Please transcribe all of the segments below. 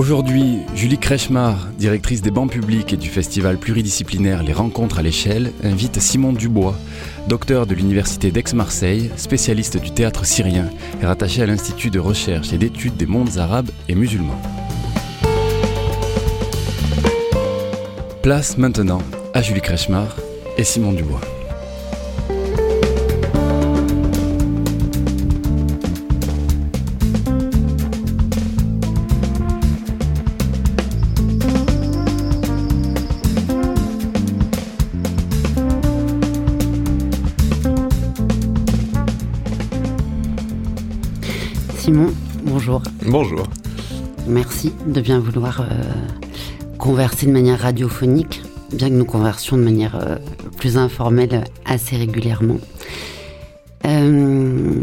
Aujourd'hui, Julie Krechmar, directrice des bancs publics et du festival pluridisciplinaire Les Rencontres à l'échelle, invite Simon Dubois, docteur de l'Université d'Aix-Marseille, spécialiste du théâtre syrien et rattaché à l'Institut de recherche et d'études des mondes arabes et musulmans. Place maintenant à Julie Krechmar et Simon Dubois. Bonjour. Merci de bien vouloir euh, converser de manière radiophonique, bien que nous conversions de manière euh, plus informelle assez régulièrement. Euh,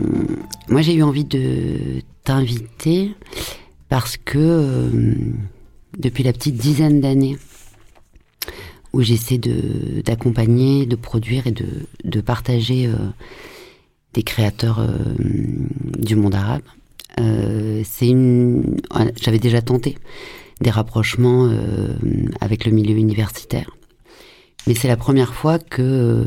moi, j'ai eu envie de t'inviter parce que depuis la petite dizaine d'années où j'essaie d'accompagner, de, produire et de, partager des créateurs du monde arabe, euh, c'est une. J'avais déjà tenté des rapprochements euh, avec le milieu universitaire, mais c'est la première fois que euh,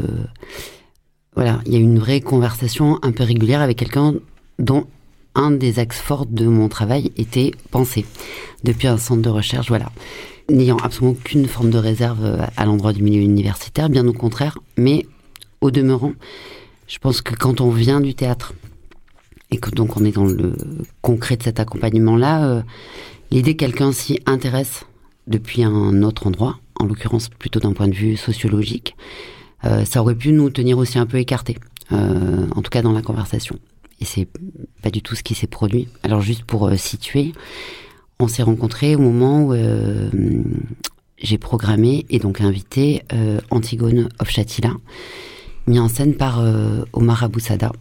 voilà, il y a une vraie conversation un peu régulière avec quelqu'un dont un des axes forts de mon travail était penser depuis un centre de recherche, voilà, n'ayant absolument aucune forme de réserve à l'endroit du milieu universitaire, bien au contraire, mais au demeurant, je pense que quand on vient du théâtre et que donc on est dans le concret de cet accompagnement-là, euh, l'idée que quelqu'un s'y intéresse depuis un autre endroit, en l'occurrence plutôt d'un point de vue sociologique, euh, ça aurait pu nous tenir aussi un peu écartés, euh, en tout cas dans la conversation. Et c'est pas du tout ce qui s'est produit. Alors juste pour euh, situer, on s'est rencontrés au moment où euh, j'ai programmé et donc invité euh, Antigone of Shatila, mis en scène par Omar Aboussada.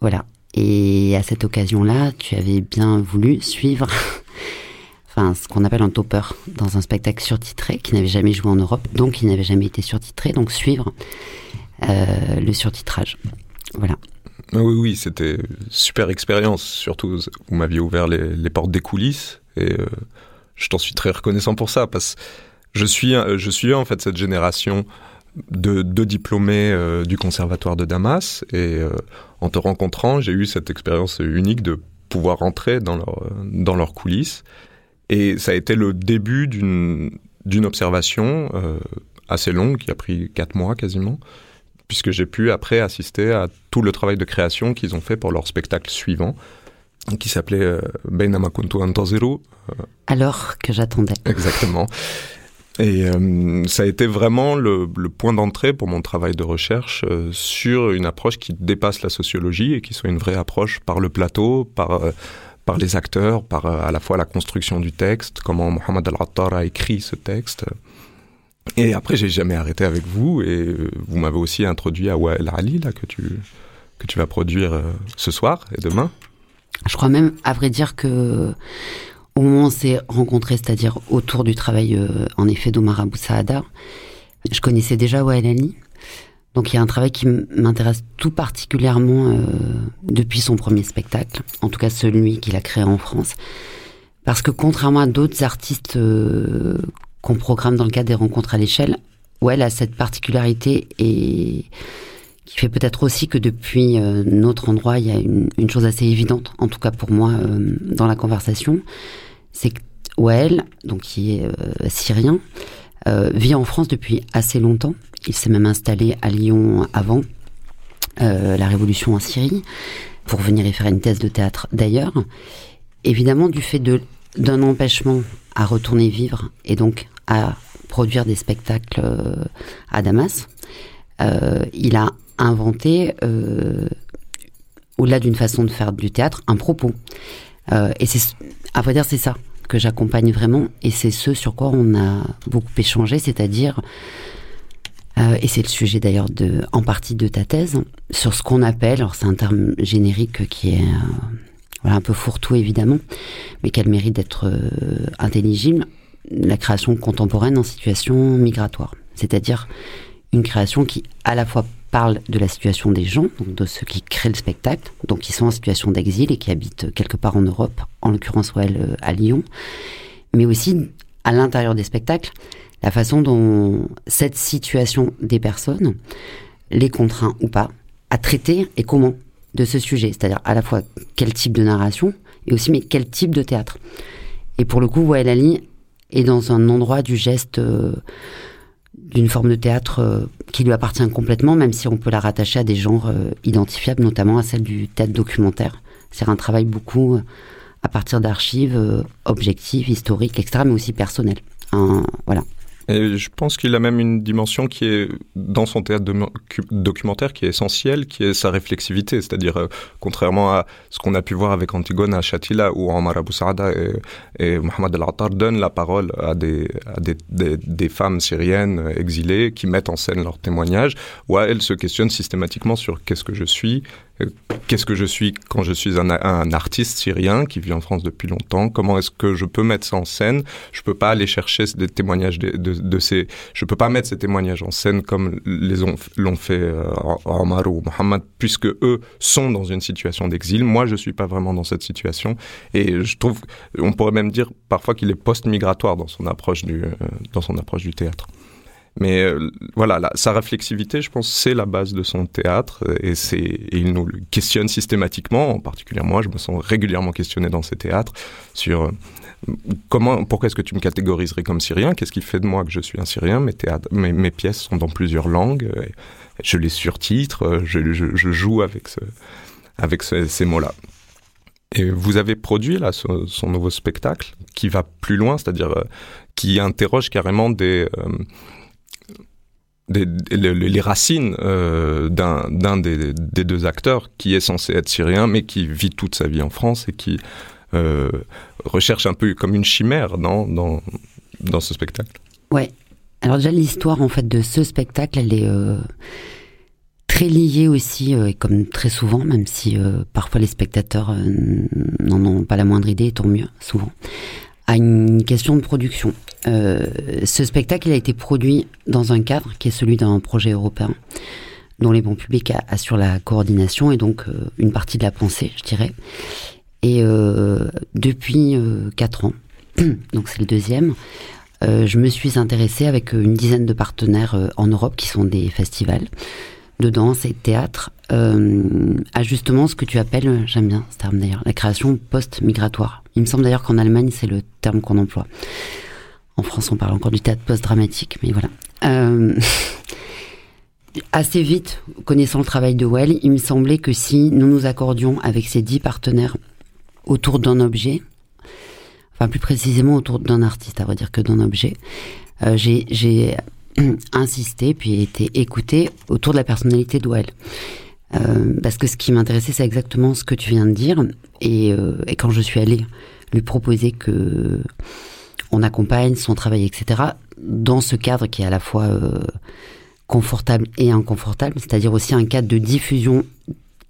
Voilà. Et à cette occasion-là, tu avais bien voulu suivre enfin, ce qu'on appelle un topper dans un spectacle surtitré qui n'avait jamais joué en Europe, donc qui n'avait jamais été surtitré, donc suivre euh, le surtitrage. Voilà. Ah Oui, oui, c'était super expérience. Surtout, vous m'aviez ouvert les, portes des coulisses et euh, je t'en suis très reconnaissant pour ça parce que je suis, je suis en fait cette génération de, de diplômés euh, du conservatoire de Damas et euh, en te rencontrant, j'ai eu cette expérience unique de pouvoir rentrer dans leur, dans leurs coulisses et ça a été le début d'une d'une observation euh, assez longue qui a pris quatre mois quasiment puisque j'ai pu après assister à tout le travail de création qu'ils ont fait pour leur spectacle suivant, qui s'appelait euh, Bainama Kuntu Antaziru, Alors que j'attendais. exactement. Et euh, ça a été vraiment le, point d'entrée pour mon travail de recherche euh, sur une approche qui dépasse la sociologie et qui soit une vraie approche par le plateau, par, euh, par les acteurs, par à la fois la construction du texte, comment Mohamed Al-Attar a écrit ce texte. Et après, j'ai jamais arrêté avec vous et vous m'avez aussi introduit à Wael Ali, là, que tu, que tu vas produire ce soir et demain. Je crois même, à vrai dire, que au moment où on s'est rencontrés, c'est-à-dire autour du travail, euh, en effet, d'Omar Abou Saada, je connaissais déjà Wael Ali. Donc il y a un travail qui m'intéresse tout particulièrement euh, depuis son premier spectacle, en tout cas celui qu'il a créé en France. Parce que contrairement à d'autres artistes euh, qu'on programme dans le cadre des rencontres à l'échelle, Wael a cette particularité et qui fait peut-être aussi que depuis euh, notre endroit, il y a une, une chose assez évidente, en tout cas pour moi, euh, dans la conversation, c'est que Wael, donc qui est euh, syrien, euh, vit en France depuis assez longtemps. Il s'est même installé à Lyon avant euh, la révolution en Syrie, pour venir y faire une thèse de théâtre d'ailleurs. Évidemment, du fait d'un empêchement à retourner vivre et donc à produire des spectacles à Damas, il a inventé, au-delà d'une façon de faire du théâtre, un propos. Euh, et c'est, à vrai dire, c'est ça que j'accompagne vraiment, et c'est ce sur quoi on a beaucoup échangé, c'est-à-dire Euh, et c'est le sujet d'ailleurs de, en partie de ta thèse, sur ce qu'on appelle, alors c'est un terme générique qui est voilà, un peu fourre-tout évidemment, mais qui a le mérite d'être intelligible, la création contemporaine en situation migratoire. C'est-à-dire une création qui à la fois parle de la situation des gens, donc de ceux qui créent le spectacle, donc qui sont en situation d'exil et qui habitent quelque part en Europe, en l'occurrence elle à Lyon, mais aussi à l'intérieur des spectacles, la façon dont cette situation des personnes les contraint ou pas à traiter et comment de ce sujet, c'est-à-dire à la fois quel type de narration et aussi mais quel type de théâtre. Et pour le coup, Wael Ali est dans un endroit du geste euh, d'une forme de théâtre euh, qui lui appartient complètement, même si on peut la rattacher à des genres euh, identifiables, notamment à celle du théâtre documentaire. C'est un travail beaucoup à partir d'archives objectives, historiques, etc., mais aussi personnelles. voilà. Et je pense qu'il a même une dimension qui est dans son théâtre documentaire qui est essentielle, qui est sa réflexivité. C'est-à-dire, euh, contrairement à ce qu'on a pu voir avec Antigone à Chatila, où Omar Abou Saada et, Mohamed El-Attar donnent la parole à, des, des, des, femmes syriennes exilées qui mettent en scène leurs témoignages, où elles se questionnent systématiquement sur qu'est-ce que je suis, qu'est-ce que je suis quand je suis un, artiste syrien qui vit en France depuis longtemps? Comment est-ce que je peux mettre ça en scène? Je peux pas aller chercher des témoignages de, ces. Je peux pas mettre ces témoignages en scène comme les l'ont fait euh, Omar ou Mohamed, puisque eux sont dans une situation d'exil. Moi, je suis pas vraiment dans cette situation, et je trouve, on pourrait même dire parfois qu'il est post-migratoire dans son approche du euh, dans son approche du théâtre. Mais euh, voilà, sa réflexivité, je pense, c'est la base de son théâtre et, c'est, et il nous questionne systématiquement, en particulier moi, je me sens régulièrement questionné dans ses théâtres sur euh, comment, pourquoi est-ce que tu me catégoriserais comme syrien? Qu'est-ce qui fait de moi que je suis un syrien? Mes, pièces sont dans plusieurs langues, je les surtitre, je, joue avec, ce, avec ces mots-là. Et vous avez produit là son, nouveau spectacle qui va plus loin, c'est-à-dire euh, qui interroge carrément des les, racines euh, d'un des, deux acteurs qui est censé être syrien mais qui vit toute sa vie en France et qui euh, recherche un peu comme une chimère dans, dans, dans ce spectacle. Ouais. Alors déjà l'histoire en fait de ce spectacle, elle est euh, très liée aussi, et comme très souvent, même si parfois les spectateurs n'en ont pas la moindre idée, tant mieux, souvent, à une question de production. Euh, ce spectacle a été produit dans un cadre qui est celui d'un projet européen dont les bons publics assurent la coordination et donc euh, une partie de la pensée, je dirais. Et euh, depuis quatre ans, donc c'est le deuxième, je me suis intéressée avec une dizaine de partenaires en Europe qui sont des festivals de danse et de théâtre à justement ce que tu appelles, j'aime bien ce terme d'ailleurs, la création post-migratoire. Il me semble d'ailleurs qu'en Allemagne, c'est le terme qu'on emploie. En France, on parle encore du théâtre post-dramatique, mais voilà. Euh, assez vite, connaissant le travail de Well, il me semblait que si nous nous accordions avec ces dix partenaires autour d'un objet, enfin plus précisément autour d'un artiste, à vrai dire que d'un objet, euh, j'ai insisté puis été écouté autour de la personnalité de Well. Euh, parce que ce qui m'intéressait, c'est exactement ce que tu viens de dire. Et, et quand je suis allée lui proposer que on accompagne son travail, etc., dans ce cadre qui est à la fois euh, confortable et inconfortable, c'est-à-dire aussi un cadre de diffusion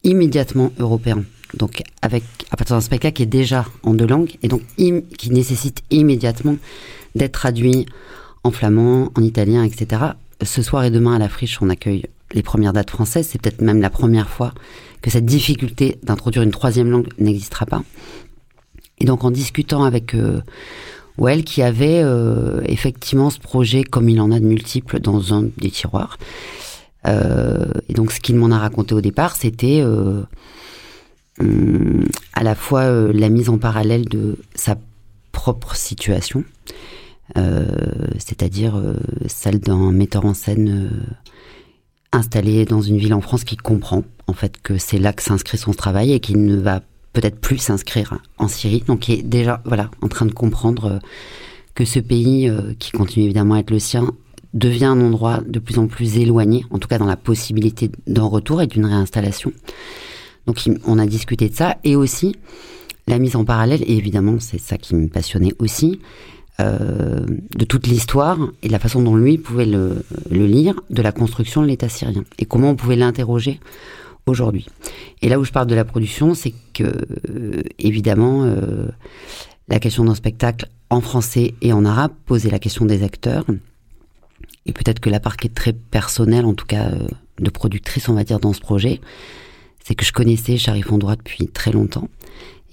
immédiatement européen. Donc, avec, à partir d'un spectacle qui est déjà en deux langues et donc qui nécessite immédiatement d'être traduit en flamand, en italien, etc. Ce soir et demain à la friche, on accueille les premières dates françaises. C'est peut-être même la première fois que cette difficulté d'introduire une troisième langue n'existera pas. Et donc, en discutant avec euh, ou elle qui avait euh, effectivement ce projet, comme il en a de multiples, dans un des tiroirs. Euh, et donc, ce qu'il m'en a raconté au départ, c'était euh, hum, à la fois la mise en parallèle de sa propre situation, c'est-à-dire celle d'un metteur en scène installé dans une ville en France qui comprend en fait que c'est là que s'inscrit son travail et qui ne va peut-être plus s'inscrire en Syrie, donc qui est déjà voilà en train de comprendre euh, que ce pays, euh, qui continue évidemment à être le sien, devient un endroit de plus en plus éloigné, en tout cas dans la possibilité d'un retour et d'une réinstallation. Donc on a discuté de ça et aussi la mise en parallèle, et évidemment c'est ça qui me passionnait aussi, de toute l'histoire et de la façon dont lui pouvait le, le lire de la construction de l'État syrien et comment on pouvait l'interroger aujourd'hui. Et là où je parle de la production, c'est que évidemment la question d'un spectacle en français et en arabe posait la question des acteurs et peut-être que la part qui est très personnelle, en tout cas euh, de productrice, on va dire, dans ce projet, c'est que je connaissais Sharif Ondoa depuis très longtemps.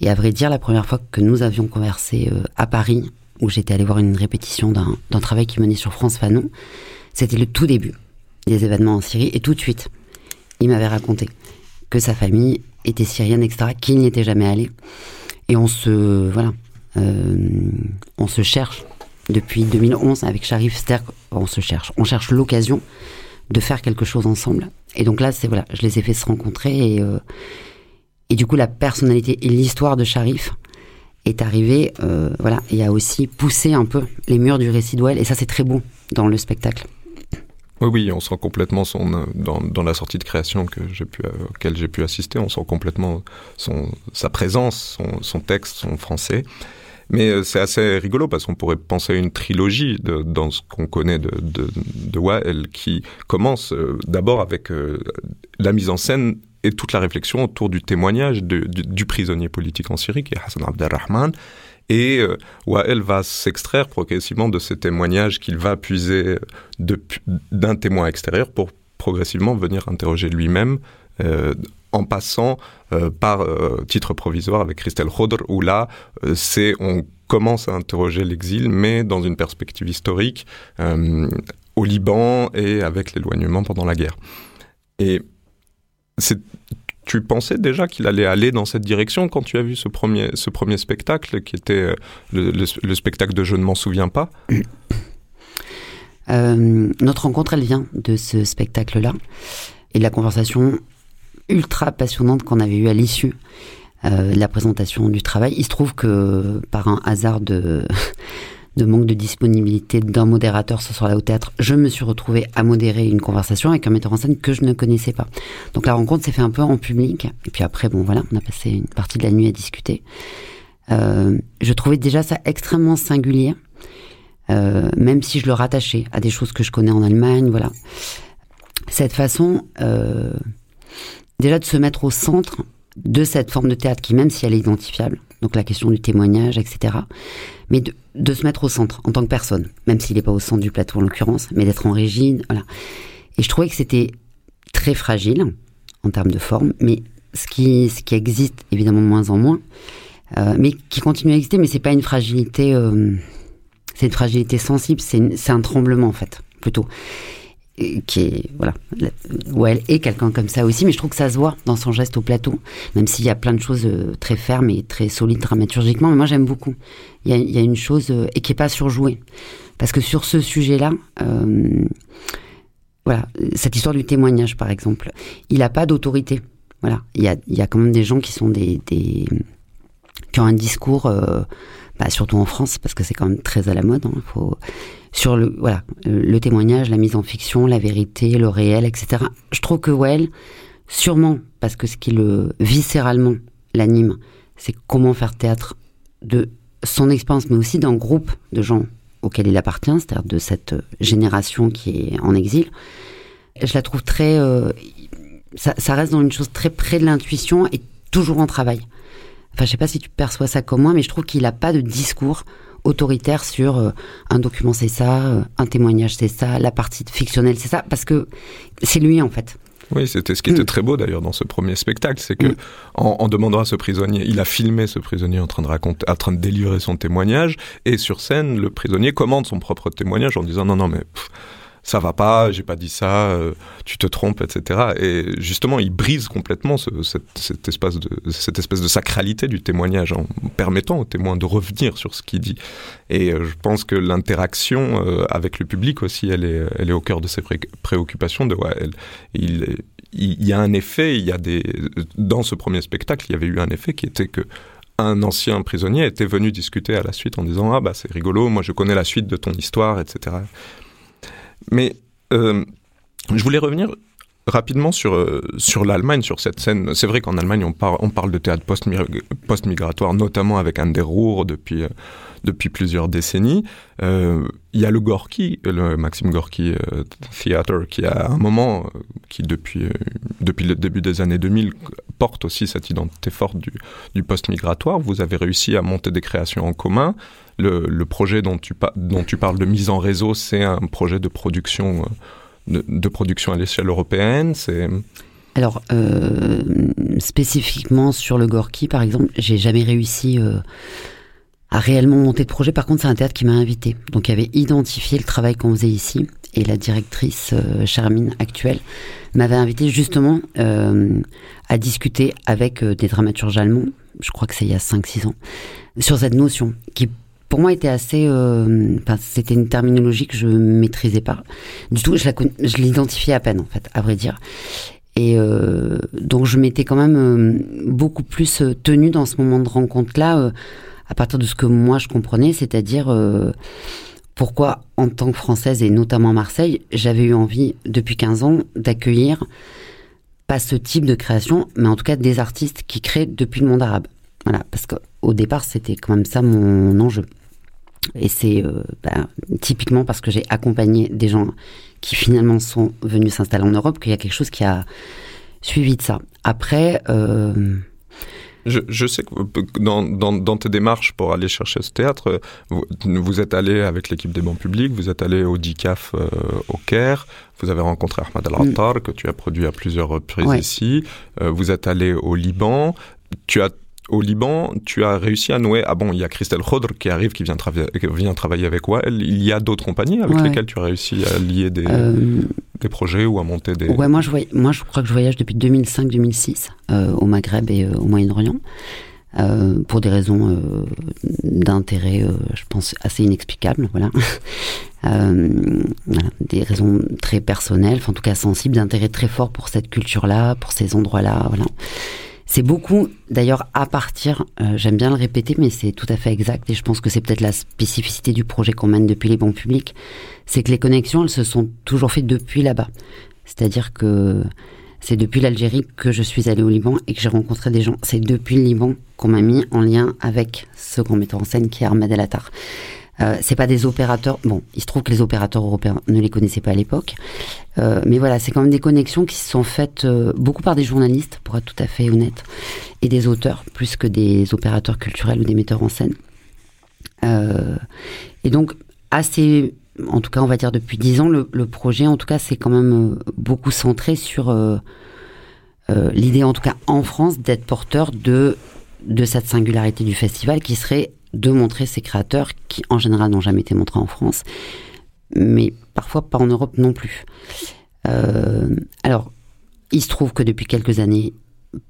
Et à vrai dire, la première fois que nous avions conversé euh, à Paris, où j'étais allée voir une répétition d'un travail qui menait sur France Fanon, c'était le tout début des événements en Syrie. Et tout de suite, il m'avait raconté que sa famille était syrienne, etc., qu'il n'y était jamais allé. Et on se, voilà, euh, on se cherche depuis 2011 avec Sharif, cest on se cherche, on cherche l'occasion de faire quelque chose ensemble. Et donc là, c'est voilà, je les ai fait se rencontrer et, euh, et du coup, la personnalité et l'histoire de Sharif est arrivée, euh, voilà, et a aussi poussé un peu les murs du récit d'Ouel, et ça, c'est très beau dans le spectacle. Oui, oui, on sent complètement son dans, dans la sortie de création que j'ai pu auquel j'ai pu assister, on sent complètement son sa présence, son, son texte, son français. Mais euh, c'est assez rigolo parce qu'on pourrait penser à une trilogie de, dans ce qu'on connaît de, de, de qui commence euh, d'abord avec euh, la mise en scène et toute la réflexion autour du témoignage du, prisonnier politique en Syrie qui est Hassan Abdelrahman. Et euh, Wael va s'extraire progressivement de ces témoignages qu'il va puiser d'un témoin extérieur pour progressivement venir interroger lui-même euh, en passant euh, par euh, titre provisoire avec Christelle Rodr, où là, on commence à interroger l'exil, mais dans une perspective historique, au Liban et avec l'éloignement pendant la guerre. Et tu pensais déjà qu'il allait aller dans cette direction quand tu as vu ce premier, ce premier spectacle, qui était euh, le, le, le spectacle de Je ne m'en souviens pas? Euh, Notre rencontre, elle vient de ce spectacle-là. Et la conversation ultra passionnante qu'on avait eue à l'issue euh, de la présentation du travail. Il se trouve que par un hasard de, de manque de disponibilité d'un modérateur ce soir-là au théâtre, je me suis retrouvée à modérer une conversation avec un metteur en scène que je ne connaissais pas. Donc la rencontre s'est fait un peu en public. Et puis après, bon voilà, on a passé une partie de la nuit à discuter. Euh, je trouvais déjà ça extrêmement singulier, euh, même si je le rattachais à des choses que je connais en Allemagne, voilà. Cette façon, euh, déjà de se mettre au centre de cette forme de théâtre qui, même si elle est identifiable, donc la question du témoignage, etc., mais de, se mettre au centre en tant que personne, même s'il n'est pas au centre du plateau en l'occurrence, mais d'être en régie, voilà. Et je trouvais que c'était très fragile en termes de forme, mais ce qui, ce qui existe évidemment de moins en moins, euh, mais qui continue à exister, mais c'est pas une fragilité, euh, c'est une fragilité sensible, c'est un tremblement en fait, plutôt qui voilà où elle est quelqu'un comme ça aussi mais je trouve que ça se voit dans son geste au plateau même s'il y a plein de choses euh, très fermes et très solides dramaturgiquement mais moi j'aime beaucoup. Il y a, il y a une chose euh, et qui est pas surjouée. Parce que sur ce sujet là euh, voilà cette histoire du témoignage par exemple il a pas d'autorité. Voilà il y a il y a quand même des gens qui sont des, qui ont un discours surtout en France parce que c'est quand même très à la mode hein, sur le voilà le témoignage, la mise en fiction, la vérité, le réel, etc. Je trouve que Well, sûrement parce que ce qui le viscéralement l'anime, c'est comment faire théâtre de son expérience, mais aussi d'un groupe de gens auquel il appartient, c'est-à-dire de cette génération qui est en exil. Je la trouve très, euh, ça reste dans une chose très près de l'intuition et toujours en travail. Enfin, je sais pas si tu perçois ça comme moi, mais je trouve qu'il n'a pas de discours autoritaire sur euh, un document c'est ça, euh, un témoignage c'est ça, la partie fictionnelle c'est ça, parce que c'est lui en fait. Oui, c'était ce qui était mm. très beau d'ailleurs dans ce premier spectacle, c'est que mm. en, en, demandant à ce prisonnier, il a filmé ce prisonnier en train de raconter, en train de délivrer son témoignage, et sur scène, le prisonnier commande son propre témoignage en disant non non mais pff, ça va pas, j'ai pas dit ça, euh, tu te trompes, etc. Et justement, il brise complètement ce, cette, cet espace de, cette espèce de sacralité du témoignage en permettant au témoin de revenir sur ce qu'il dit. Et euh, je pense que l'interaction euh, avec le public aussi, elle est, au cœur de ses pré préoccupations. De, il, il y a un effet, il y a des, dans ce premier spectacle, il y avait eu un effet qui était que un ancien prisonnier était venu discuter à la suite en disant ah bah c'est rigolo, moi je connais la suite de ton histoire, etc. Mais euh, je voulais revenir rapidement sur, euh, sur l'Allemagne, sur cette scène. C'est vrai qu'en Allemagne, on, parle de théâtre post-migratoire, notamment avec Ander Ruhr depuis, euh, plusieurs décennies. Euh, il y a le Gorky, le Maxime Gorky Theater, qui a un moment, qui depuis, le début des années 2000, porte aussi cette identité forte du post-migratoire. Vous avez réussi à monter des créations en commun. Le, projet dont tu, parles de mise en réseau, c'est un projet de production production à l'échelle européenne alors, euh, spécifiquement sur le Gorky, par exemple, j'ai jamais réussi euh, à réellement monter de projet. Par contre, c'est un théâtre qui m'a invité. Donc, il avait identifié le travail qu'on faisait ici. Et la directrice euh, Charmine actuelle m'avait invité justement à discuter avec des dramaturges allemands, je crois que c'est il y a 5-6 ans, sur cette notion qui pour moi était assez euh, c'était une terminologie que je maîtrisais pas du tout. Je l'identifiais à peine en fait à vrai dire. Et euh, donc je m'étais quand même euh, beaucoup plus tenue dans ce moment de rencontre là à partir de ce que moi je comprenais c'est-à-dire pourquoi en tant que française et notamment Marseille j'avais eu envie depuis 15 ans d'accueillir pas ce type de création mais en tout cas des artistes qui créent depuis le monde arabe. Voilà parce qu'au départ c'était quand même ça mon enjeu et c'est euh, bah, typiquement parce que j'ai accompagné des gens qui finalement sont venus s'installer en Europe qu'il y a quelque chose qui a suivi de ça. Après... Euh, je, je, sais que dans, dans, dans, tes démarches pour aller chercher ce théâtre, vous, vous êtes allé avec l'équipe des bancs publics, vous êtes allé au DICAF euh, au Caire, vous avez rencontré Ahmad Al-Attar, mm. que tu as produit à plusieurs reprises ici, vous êtes allé au Liban, tu as au Liban, tu as réussi à nouer. Ah bon, il y a Christelle Khodr qui arrive, qui vient, vient travailler avec Wael. Il y a d'autres compagnies avec lesquelles tu as réussi à lier des, euh, des, projets ou à monter des. Ouais, moi je, moi je crois que je voyage depuis 2005-2006 euh, au Maghreb et euh, au Moyen-Orient. pour des raisons d'intérêt, je pense, assez inexplicables, voilà. voilà. Des raisons très personnelles, en tout cas sensibles, d'intérêt très fort pour cette culture-là, pour ces endroits-là, voilà. C'est beaucoup, d'ailleurs, à partir, euh, j'aime bien le répéter, mais c'est tout à fait exact, et je pense que c'est peut-être la spécificité du projet qu'on mène depuis les bons publics, c'est que les connexions, elles se sont toujours faites depuis là-bas. C'est-à-dire que c'est depuis l'Algérie que je suis allée au Liban et que j'ai rencontré des gens. C'est depuis le Liban qu'on m'a mis en lien avec ce grand metteur en scène qui est Ahmed El. Euh, c'est pas des opérateurs. Bon, il se trouve que les opérateurs européens ne les connaissaient pas à l'époque, euh, mais voilà, c'est quand même des connexions qui se sont faites euh, beaucoup par des journalistes, pour être tout à fait honnête, et des auteurs plus que des opérateurs culturels ou des metteurs en scène. et donc assez, en tout cas, on va dire depuis dix ans, le, le, projet, en tout cas, c'est quand même beaucoup centré sur l'idée, en tout cas en France, d'être porteur de de cette singularité du festival qui serait de montrer ces créateurs qui, en général, n'ont jamais été montrés en France, mais parfois pas en Europe non plus. Euh, alors, il se trouve que depuis quelques années,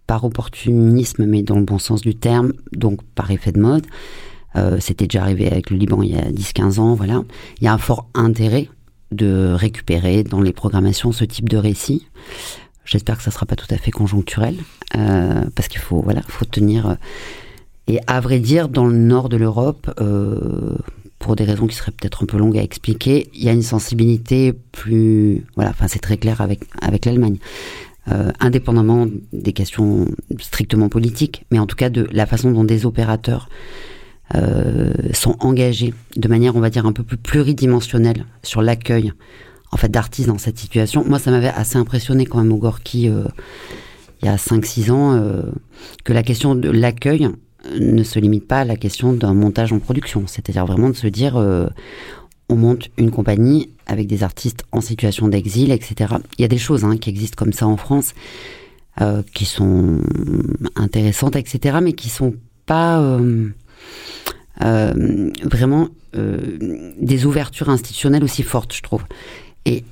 par opportunisme, mais dans le bon sens du terme, donc par effet de mode, euh, c'était déjà arrivé avec le Liban il y a 10-15 ans, voilà, il y a un fort intérêt de récupérer dans les programmations ce type de récit. J'espère que ça sera pas tout à fait conjoncturel, euh, parce qu'il faut, voilà, faut tenir et à vrai dire, dans le nord de l'Europe, euh, pour des raisons qui seraient peut-être un peu longues à expliquer, il y a une sensibilité plus, voilà, enfin c'est très clair avec avec l'Allemagne, euh, indépendamment des questions strictement politiques, mais en tout cas de la façon dont des opérateurs euh, sont engagés de manière, on va dire, un peu plus pluridimensionnelle sur l'accueil en fait d'artistes dans cette situation. Moi, ça m'avait assez impressionné quand même au Gorky il y a 5-6 ans que la question de l'accueil ne se limite pas à la question d'un montage en production. C'est-à-dire vraiment de se dire, euh, on monte une compagnie avec des artistes en situation d'exil, etc. Il y a des choses hein, qui existent comme ça en France, euh, qui sont intéressantes, etc., mais qui sont pas euh, vraiment des ouvertures institutionnelles aussi fortes, je trouve. Et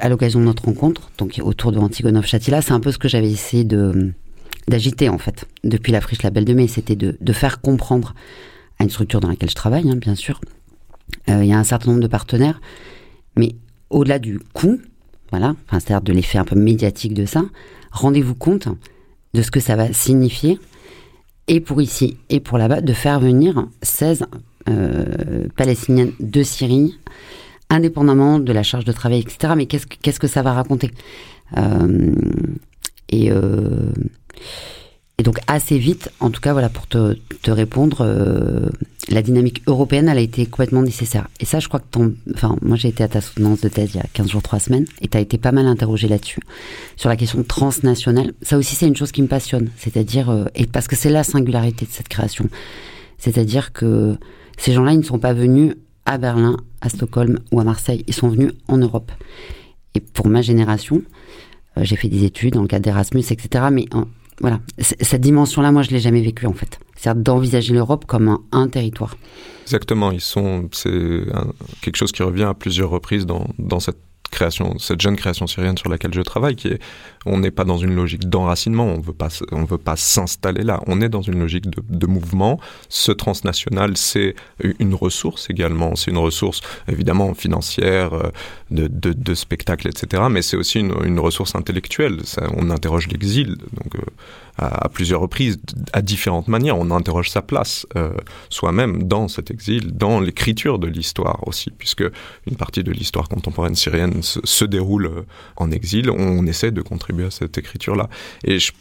à l'occasion de notre rencontre, donc autour de Antigonov Chatila, c'est un peu ce que j'avais essayé de d'agiter en fait depuis la friche Label de Mai, c'était de, faire comprendre à une structure dans laquelle je travaille, hein, bien sûr. Euh, il y a un certain nombre de partenaires, mais au-delà du coût, voilà, enfin, c'est-à-dire de l'effet un peu médiatique de ça, rendez-vous compte de ce que ça va signifier, et pour ici et pour là-bas, de faire venir 16 euh, Palestiniennes de Syrie indépendamment de la charge de travail, etc. Mais qu'est-ce que, qu'est-ce que ça va raconter? Euh, Et et donc assez vite, en tout cas voilà pour te, te répondre, euh, la dynamique européenne elle a été complètement nécessaire. Et ça je crois que ton, enfin moi j'ai été à ta soutenance de thèse il y a 15 jours 3 semaines et tu as été pas mal interrogé là-dessus sur la question transnationale. Ça aussi c'est une chose qui me passionne, c'est-à-dire euh, et parce que c'est la singularité de cette création, c'est-à-dire que ces gens-là ils ne sont pas venus à Berlin, à Stockholm ou à Marseille, ils sont venus en Europe. Et pour ma génération, euh, j'ai fait des études le cadre d'Erasmus, etc. Mais voilà, cette dimension-là, moi, je l'ai jamais vécue en fait. C'est-à-dire d'envisager l'Europe comme un, territoire. Exactement, ils sont, c'est quelque chose qui revient à plusieurs reprises dans, dans cette cette jeune création syrienne sur laquelle je travaille, qui est, on n'est pas dans une logique d'enracinement, on veut pas, on veut pas s'installer là, on est dans une logique de, mouvement. Ce transnational, c'est une ressource également, c'est une ressource évidemment financière, euh, de, de, spectacle, etc. Mais c'est aussi une, ressource intellectuelle. On interroge l'exil, donc euh, à, plusieurs reprises, à différentes manières. On interroge sa place euh, soi-même dans cet exil, dans l'écriture de l'histoire aussi, puisque une partie de l'histoire contemporaine syrienne se, déroule euh, en exil. On essaie de contribuer à cette écriture-là. Et je,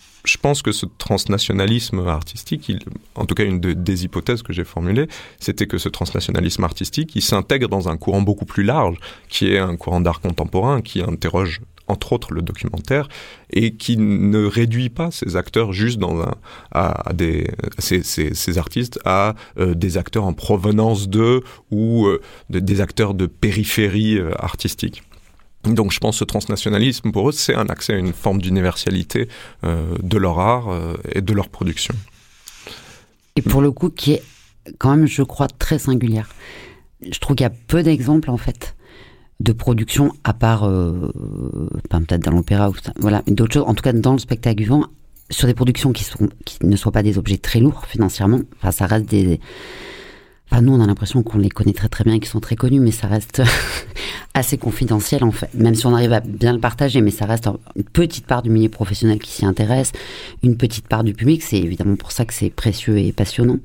pense que ce transnationalisme artistique, en tout cas une de, des hypothèses que j'ai formulées, c'était que ce transnationalisme artistique, il s'intègre dans un courant beaucoup plus large, qui est un courant d'art contemporain, qui interroge entre autres le documentaire, et qui ne réduit pas ces acteurs juste dans un, à, des ces, artistes à euh, des acteurs en provenance d'eux ou euh, de, des acteurs de périphérie euh, artistique. Donc je pense que ce transnationalisme, pour eux, c'est un accès à une forme d'universalité de leur art et de leur production. Et pour le coup, qui est quand même, je crois, très singulière. Je trouve qu'il y a peu d'exemples, en fait, de production, à part, euh, peut-être dans l'opéra, ou voilà, d'autres choses, en tout cas dans le spectacle vivant, sur des productions qui, ne soient pas des objets très lourds financièrement. Enfin, ça reste des Enfin, nous, on a l'impression qu'on les connaît très très bien et qu'ils sont très connus, mais ça reste assez confidentiel en fait. Même si on arrive à bien le partager, mais ça reste une petite part du milieu professionnel qui s'y intéresse, une petite part du public. C'est évidemment pour ça que c'est précieux et passionnant.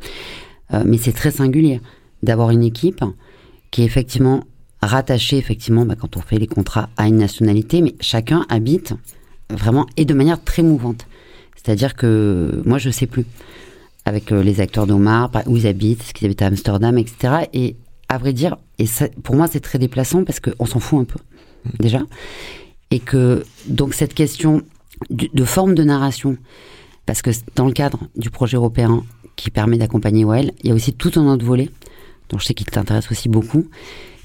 Euh, mais c'est très singulier d'avoir une équipe qui effectivement rattachée, effectivement, bah, quand on fait les contrats à une nationalité, mais chacun habite vraiment et de manière très mouvante. C'est-à-dire que moi, je sais plus avec euh, les acteurs d'Omar, où ils habitent, est-ce qu'ils habitent à Amsterdam, etc. Et à vrai dire, et ça, pour moi c'est très déplaçant parce qu'on s'en fout un peu mmh. déjà, et que donc cette question de, de forme de narration, parce que dans le cadre du projet européen qui permet d'accompagner OL, il y a aussi tout un autre volet, dont je sais qu'il t'intéresse aussi beaucoup,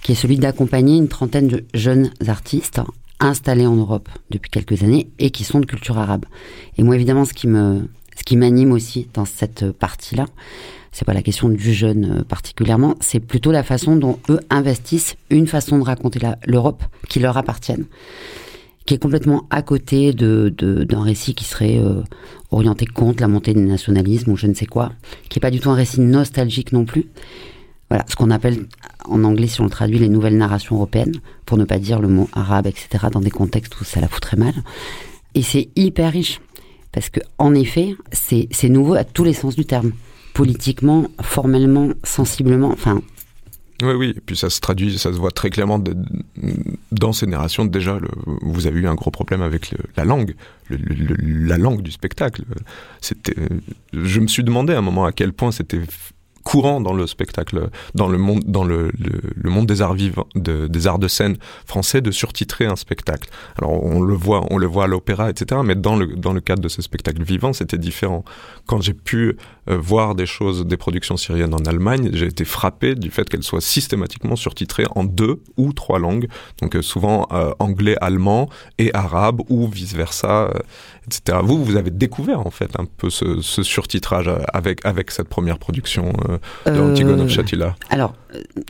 qui est celui d'accompagner une trentaine de jeunes artistes installés en Europe depuis quelques années et qui sont de culture arabe. Et moi évidemment ce qui me ce qui m'anime aussi dans cette partie-là, c'est pas la question du jeune euh, particulièrement, c'est plutôt la façon dont eux investissent une façon de raconter l'Europe qui leur appartienne, qui est complètement à côté de, de, d'un récit qui serait euh, orienté contre la montée du nationalisme ou je ne sais quoi, qui est pas du tout un récit nostalgique non plus. Voilà, ce qu'on appelle en anglais, si on le traduit, les nouvelles narrations européennes, pour ne pas dire le mot arabe, etc., dans des contextes où ça la foutrait mal. Et c'est hyper riche. Parce que, en effet, c'est nouveau à tous les sens du terme. Politiquement, formellement, sensiblement, enfin. Oui, oui, et puis ça se traduit, ça se voit très clairement dans ces narrations. Déjà, vous avez eu un gros problème avec la langue, la langue du spectacle. Je me suis demandé à un moment à quel point c'était courant dans le spectacle, dans le monde, dans le, le, le monde des arts vivants, de, des arts de scène français, de surtitrer un spectacle. Alors on le voit, on le voit à l'opéra, etc. Mais dans le dans le cadre de ce spectacle vivant, c'était différent. Quand j'ai pu euh, voir des choses, des productions syriennes en Allemagne, j'ai été frappé du fait qu'elles soient systématiquement surtitrées en deux ou trois langues, donc euh, souvent euh, anglais, allemand et arabe ou vice versa, euh, etc. Vous, vous avez découvert en fait un peu ce, ce surtitrage avec avec cette première production euh, de Antigone of Shatila. Alors,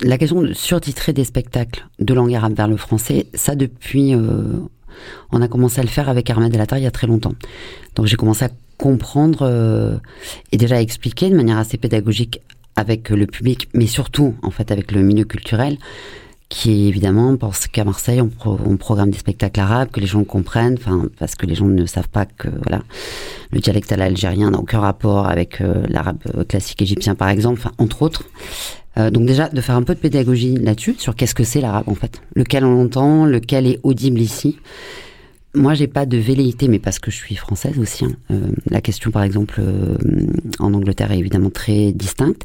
la question de surtitrer des spectacles de langue arabe vers le français, ça depuis, on a commencé à le faire avec Ahmed El Attar il y a très longtemps. Donc j'ai commencé à comprendre euh, et déjà expliquer de manière assez pédagogique avec le public, mais surtout en fait avec le milieu culturel, qui évidemment pense qu'à Marseille on, pro on, programme des spectacles arabes, que les gens comprennent, enfin parce que les gens ne savent pas que voilà le dialecte à n'a aucun rapport avec euh, l'arabe classique égyptien par exemple, enfin entre autres. Euh, donc déjà, de faire un peu de pédagogie là-dessus, sur qu'est-ce que c'est l'arabe en fait, lequel on entend, lequel est audible ici. Moi, j'ai pas de velléité, mais parce que je suis française aussi. Hein. Euh, la question, par exemple, euh, en Angleterre est évidemment très distincte.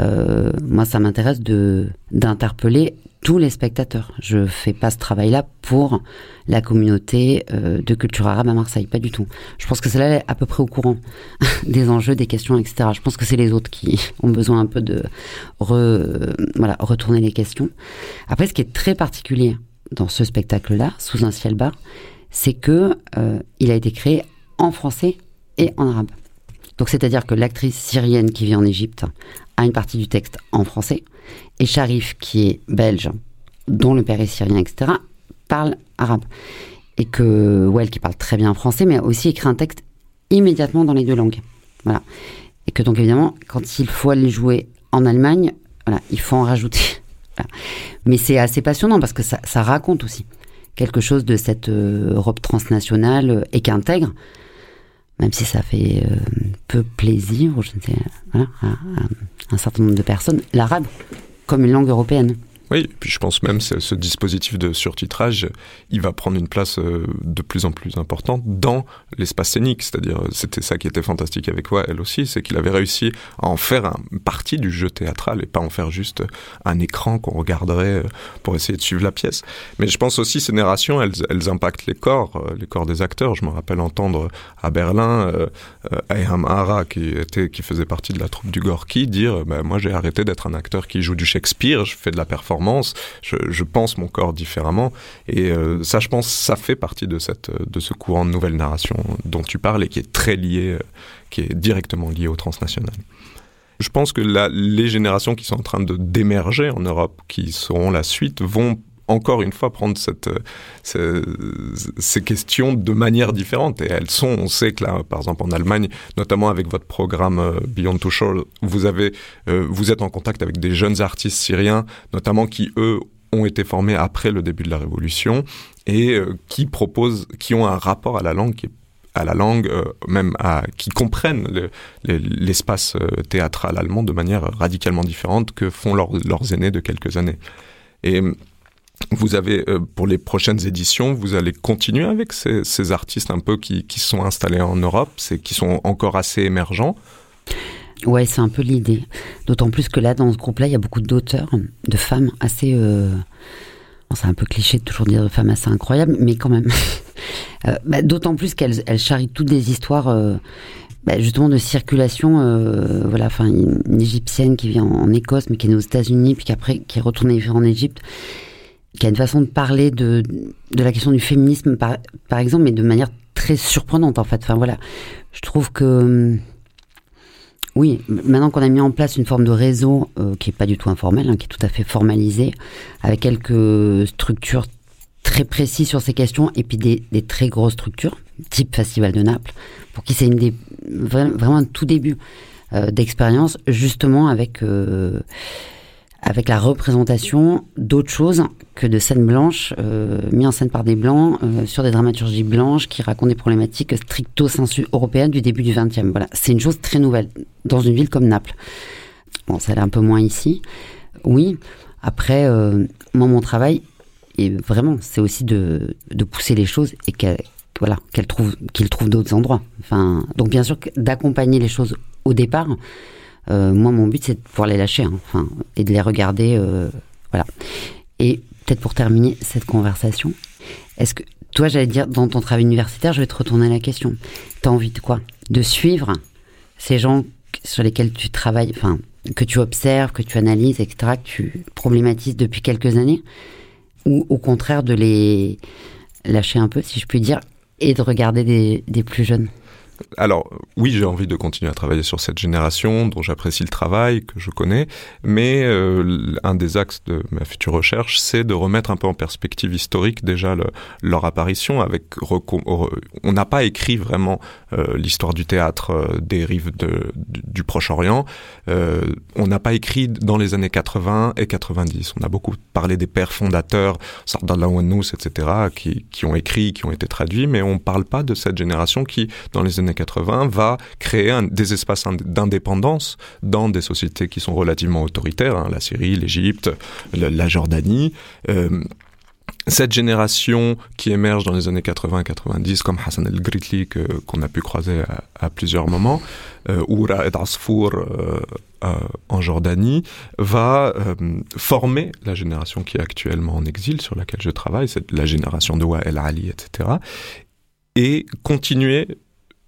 Euh, moi, ça m'intéresse de d'interpeller tous les spectateurs. Je fais pas ce travail-là pour la communauté euh, de culture arabe à Marseille, pas du tout. Je pense que c'est là à peu près au courant des enjeux, des questions, etc. Je pense que c'est les autres qui ont besoin un peu de retourner les questions. Après, ce qui est très particulier dans ce spectacle-là, sous un ciel bas, c'est que euh, il a été créé en français et en arabe. Donc, c'est-à-dire que l'actrice syrienne qui vit en Égypte a une partie du texte en français et Sharif, qui est belge, dont le père est syrien, etc., parle arabe. Et que Well, qui parle très bien français, mais a aussi écrit un texte immédiatement dans les deux langues. Voilà. Et que donc, évidemment, quand il faut aller jouer en Allemagne, voilà, il faut en rajouter. Mais c'est assez passionnant parce que ça, ça, raconte aussi quelque chose de cette euh, Europe transnationale euh, et qui intègre même si ça fait euh, peu plaisir, je sais, à un certain nombre de personnes, l'arabe comme une langue européenne. Oui, puis je pense même que ce dispositif de surtitrage, il va prendre une place euh, de plus en plus importante dans l'espace scénique. C'est-à-dire, c'était ça qui était fantastique avec moi, elle aussi, c'est qu'il avait réussi à en faire une partie du jeu théâtral et pas en faire juste un écran qu'on regarderait euh, pour essayer de suivre la pièce. Mais je pense aussi ces narrations, elles, impactent les corps, euh, les corps des acteurs. Je me rappelle entendre à Berlin euh, Hara, qui, était, qui faisait partie de la troupe du Gorky, dire bah, Moi j'ai arrêté d'être un acteur qui joue du Shakespeare, je fais de la performance je, pense mon corps différemment. Et euh, ça, je pense, ça fait partie de, cette, de ce courant de nouvelle narration dont tu parles et qui est très lié, euh, qui est directement lié au transnational. Je pense que les générations qui sont en train d'émerger en Europe, qui seront la suite, vont encore une fois prendre cette, ces, questions de manière différente. Et elles sont, on sait que là, par exemple en Allemagne, notamment avec votre programme euh, Beyond to Shore, euh, vous êtes en contact avec des jeunes artistes syriens, notamment qui, eux, ont été formés après le début de la révolution et euh, qui proposent, qui ont un rapport à la langue qui à la langue, euh, même à, qui comprennent l'espace le, euh, théâtral allemand de manière radicalement différente que font leur, leurs aînés de quelques années. Et vous avez, euh, pour les prochaines éditions, vous allez continuer avec ces, artistes un peu qui, qui sont installés en Europe, qui sont encore assez émergents? Ouais, c'est un peu l'idée. D'autant plus que là, dans ce groupe-là, il y a beaucoup d'auteurs, de femmes assez... Euh... C'est un peu cliché de toujours dire de femmes assez incroyables, mais quand même. euh, bah, D'autant plus qu'elles elles charrient toutes des histoires... Bah, justement de circulation, voilà, enfin une, égyptienne qui vient en, Écosse mais qui est née aux États-Unis puis qui après qui est retournée vivre en Égypte, qui a une façon de parler de, de la question du féminisme, par, par exemple, mais de manière très surprenante, en fait. Enfin, voilà. Je trouve que, oui, maintenant qu'on a mis en place une forme de réseau euh, qui est pas du tout informel, hein, qui est tout à fait formalisé, avec quelques structures très précises sur ces questions, et puis des, des très grosses structures, type Festival de Naples, pour qui c'est une des, vraiment un tout début euh, d'expérience, justement avec... Euh, avec la représentation d'autres choses que de scènes blanches euh, mises en scène par des blancs euh, sur des dramaturgies blanches qui racontent des problématiques stricto sensu européennes du début du XXe. Voilà, c'est une chose très nouvelle dans une ville comme Naples. Bon, ça l'est un peu moins ici. Oui. Après, euh, moi, mon travail, et vraiment, c'est aussi de, pousser les choses et qu'elles trouvent d'autres endroits. Enfin, donc bien sûr d'accompagner les choses au départ. Euh, moi, mon but, c'est de pouvoir les lâcher, hein, enfin, et de les regarder, euh, voilà. Et peut-être pour terminer cette conversation, est-ce que toi, j'allais dire, dans ton travail universitaire, je vais te retourner la question. T'as envie de quoi? De suivre ces gens sur lesquels tu travailles, enfin, que tu observes, que tu analyses, etc., que tu problématises depuis quelques années, ou au contraire de les lâcher un peu, si je puis dire, et de regarder des, des plus jeunes? Alors oui, j'ai envie de continuer à travailler sur cette génération dont j'apprécie le travail, que je connais, mais euh, un des axes de ma future recherche, c'est de remettre un peu en perspective historique déjà le, leur apparition. Avec on n'a pas écrit vraiment euh, l'histoire du théâtre euh, des rives du Proche-Orient. On n'a pas écrit dans les années 80 et 90. On a beaucoup parlé des pères fondateurs, Sardallah Ouanous, etc., qui, qui ont écrit, qui ont été traduits, mais on ne parle pas de cette génération qui, dans les années années 80, va créer des espaces d'indépendance dans des sociétés qui sont relativement autoritaires, hein, la Syrie, l'Égypte, la, Jordanie. Euh, cette génération qui émerge dans les années 80-90, comme Hassan el-Gritli, qu'on a pu croiser à, plusieurs moments, euh, ou Raed Asfour euh, euh, en Jordanie, va former la génération qui est actuellement en exil, sur laquelle je travaille, c'est la génération de El Ali, etc., et continuer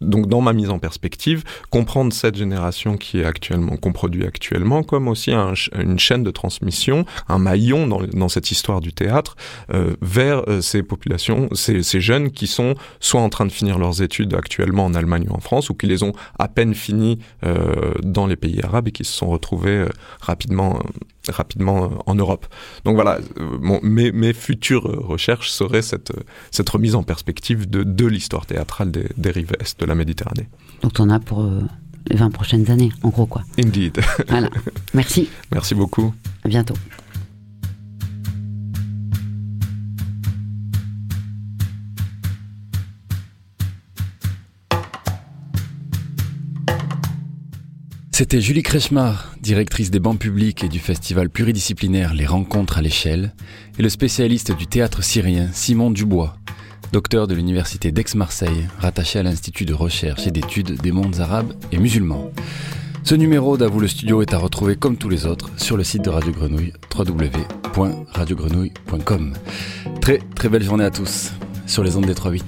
donc dans ma mise en perspective, comprendre cette génération qui est actuellement, qu'on produit actuellement, comme aussi une chaîne de transmission, un maillon dans, cette histoire du théâtre euh, vers euh, ces populations, ces, jeunes qui sont soit en train de finir leurs études actuellement en Allemagne ou en France, ou qui les ont à peine finies euh, dans les pays arabes et qui se sont retrouvés rapidement rapidement euh, en Europe. Donc voilà, euh, mes, mes, futures recherches seraient cette, cette remise en perspective de, de l'histoire théâtrale des, des, rives est de la Méditerranée. Donc on a pour euh, les 20 prochaines années, en gros quoi. Indeed. Voilà. Merci. Merci beaucoup. À bientôt. C'était Julie Krechmar, directrice des bancs publics et du festival pluridisciplinaire Les Rencontres à l'échelle, et le spécialiste du théâtre syrien Simon Dubois, docteur de l'université d'Aix-Marseille, rattaché à l'Institut de recherche et d'études des mondes arabes et musulmans. Ce numéro d'Avoue le studio est à retrouver comme tous les autres sur le site de Radio Grenouille, www.radiogrenouille.com. Très très belle journée à tous sur les ondes des 3.8.